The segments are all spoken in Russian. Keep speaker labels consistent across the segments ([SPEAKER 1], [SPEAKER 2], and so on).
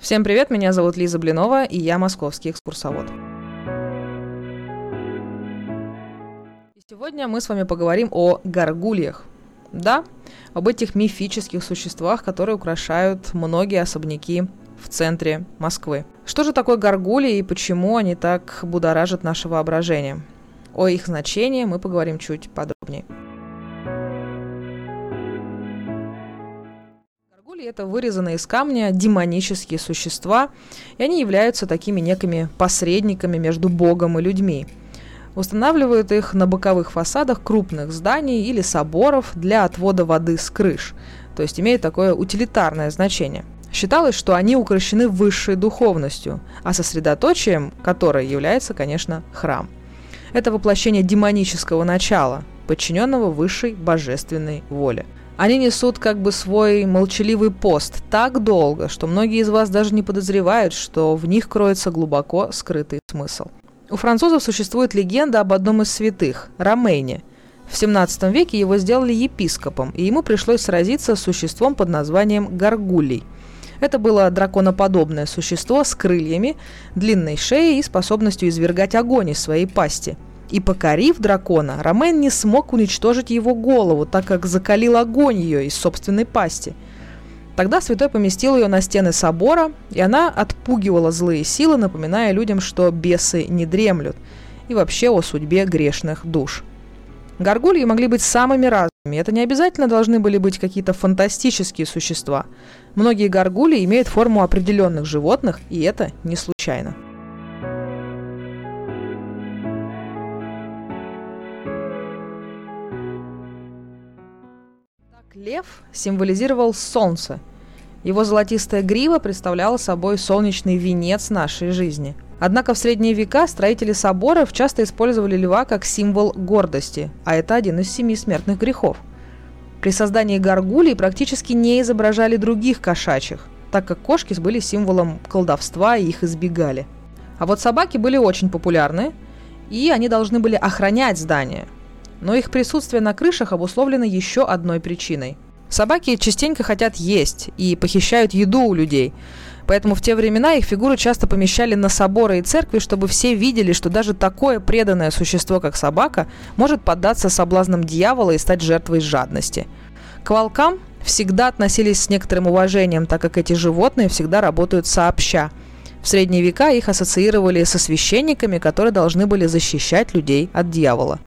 [SPEAKER 1] Всем привет, меня зовут Лиза Блинова, и я московский экскурсовод. И сегодня мы с вами поговорим о горгульях. Да, об этих мифических существах, которые украшают многие особняки в центре Москвы. Что же такое горгульи и почему они так будоражат наше воображение? О их значении мы поговорим чуть подробнее. Горгульи – это вырезанные из камня демонические существа, и они являются такими некими посредниками между Богом и людьми. Устанавливают их на боковых фасадах крупных зданий или соборов для отвода воды с крыш, то есть имеют такое утилитарное значение. Считалось, что они укращены высшей духовностью, а сосредоточием которой является, конечно, храм. Это воплощение демонического начала, подчиненного высшей божественной воле – они несут как бы свой молчаливый пост так долго, что многие из вас даже не подозревают, что в них кроется глубоко скрытый смысл. У французов существует легенда об одном из святых – Ромейне. В 17 веке его сделали епископом, и ему пришлось сразиться с существом под названием Гаргулей. Это было драконоподобное существо с крыльями, длинной шеей и способностью извергать огонь из своей пасти – и покорив дракона, Ромен не смог уничтожить его голову, так как закалил огонь ее из собственной пасти. Тогда святой поместил ее на стены собора, и она отпугивала злые силы, напоминая людям, что бесы не дремлют, и вообще о судьбе грешных душ. Горгульи могли быть самыми разными. Это не обязательно должны были быть какие-то фантастические существа. Многие горгульи имеют форму определенных животных, и это не случайно. Лев символизировал солнце. Его золотистая грива представляла собой солнечный венец нашей жизни. Однако в средние века строители соборов часто использовали льва как символ гордости, а это один из семи смертных грехов. При создании горгулей практически не изображали других кошачьих, так как кошки были символом колдовства и их избегали. А вот собаки были очень популярны, и они должны были охранять здание – но их присутствие на крышах обусловлено еще одной причиной. Собаки частенько хотят есть и похищают еду у людей. Поэтому в те времена их фигуры часто помещали на соборы и церкви, чтобы все видели, что даже такое преданное существо, как собака, может поддаться соблазнам дьявола и стать жертвой жадности. К волкам всегда относились с некоторым уважением, так как эти животные всегда работают сообща. В средние века их ассоциировали со священниками, которые должны были защищать людей от дьявола.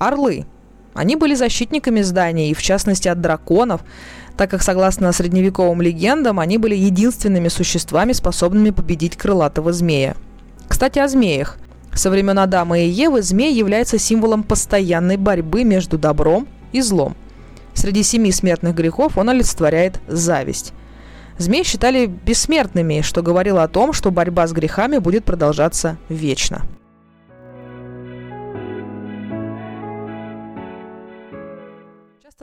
[SPEAKER 1] Орлы. Они были защитниками зданий, и в частности от драконов, так как, согласно средневековым легендам, они были единственными существами, способными победить крылатого змея. Кстати, о змеях. Со времен Адама и Евы змей является символом постоянной борьбы между добром и злом. Среди семи смертных грехов он олицетворяет зависть. Змей считали бессмертными, что говорило о том, что борьба с грехами будет продолжаться вечно.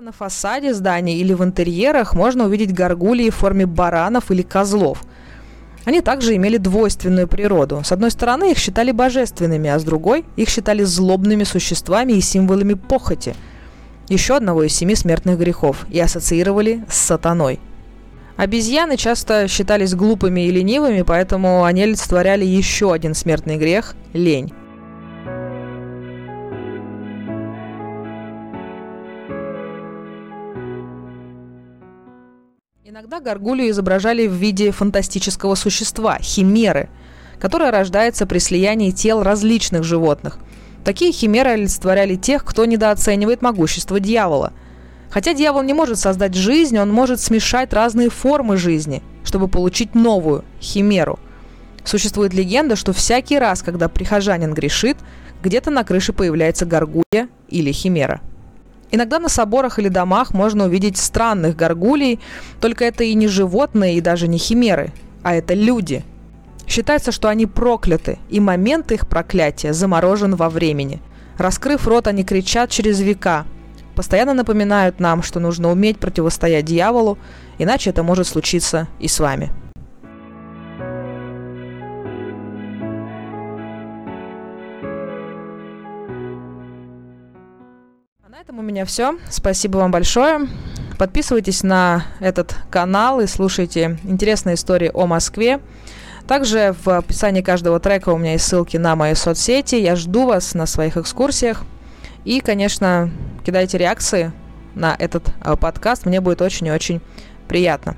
[SPEAKER 1] На фасаде зданий или в интерьерах можно увидеть горгулии в форме баранов или козлов. Они также имели двойственную природу. С одной стороны, их считали божественными, а с другой, их считали злобными существами и символами похоти. Еще одного из семи смертных грехов и ассоциировали с сатаной. Обезьяны часто считались глупыми и ленивыми, поэтому они олицетворяли еще один смертный грех – лень. Иногда горгулью изображали в виде фантастического существа – химеры, которое рождается при слиянии тел различных животных. Такие химеры олицетворяли тех, кто недооценивает могущество дьявола. Хотя дьявол не может создать жизнь, он может смешать разные формы жизни, чтобы получить новую – химеру. Существует легенда, что всякий раз, когда прихожанин грешит, где-то на крыше появляется горгулья или химера – Иногда на соборах или домах можно увидеть странных горгулей, только это и не животные, и даже не химеры, а это люди. Считается, что они прокляты, и момент их проклятия заморожен во времени. Раскрыв рот, они кричат через века, постоянно напоминают нам, что нужно уметь противостоять дьяволу, иначе это может случиться и с вами. Этом у меня все. Спасибо вам большое. подписывайтесь на этот канал и слушайте интересные истории о Москве. Также в описании каждого трека у меня есть ссылки на мои соцсети. Я жду вас на своих экскурсиях. И, конечно, кидайте реакции на этот э, подкаст. Мне будет очень и очень приятно.